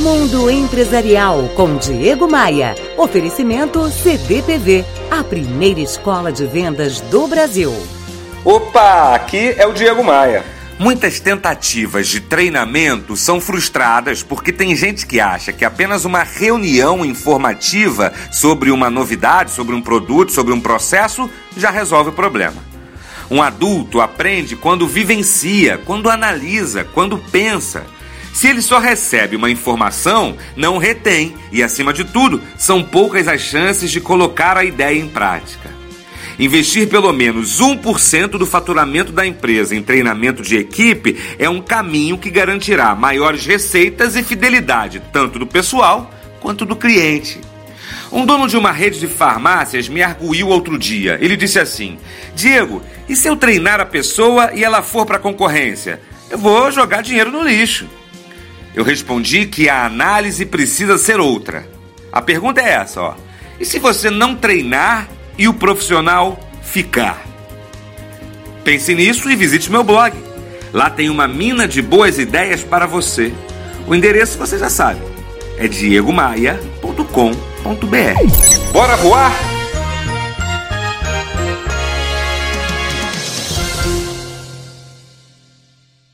Mundo Empresarial com Diego Maia. Oferecimento CDPV, a primeira escola de vendas do Brasil. Opa, aqui é o Diego Maia. Muitas tentativas de treinamento são frustradas porque tem gente que acha que apenas uma reunião informativa sobre uma novidade, sobre um produto, sobre um processo já resolve o problema. Um adulto aprende quando vivencia, quando analisa, quando pensa. Se ele só recebe uma informação, não retém e, acima de tudo, são poucas as chances de colocar a ideia em prática. Investir pelo menos 1% do faturamento da empresa em treinamento de equipe é um caminho que garantirá maiores receitas e fidelidade, tanto do pessoal quanto do cliente. Um dono de uma rede de farmácias me arguiu outro dia. Ele disse assim: Diego, e se eu treinar a pessoa e ela for para a concorrência? Eu vou jogar dinheiro no lixo. Eu respondi que a análise precisa ser outra. A pergunta é essa, ó. E se você não treinar e o profissional ficar. Pense nisso e visite meu blog. Lá tem uma mina de boas ideias para você. O endereço você já sabe. É diegomaia.com.br. Bora voar?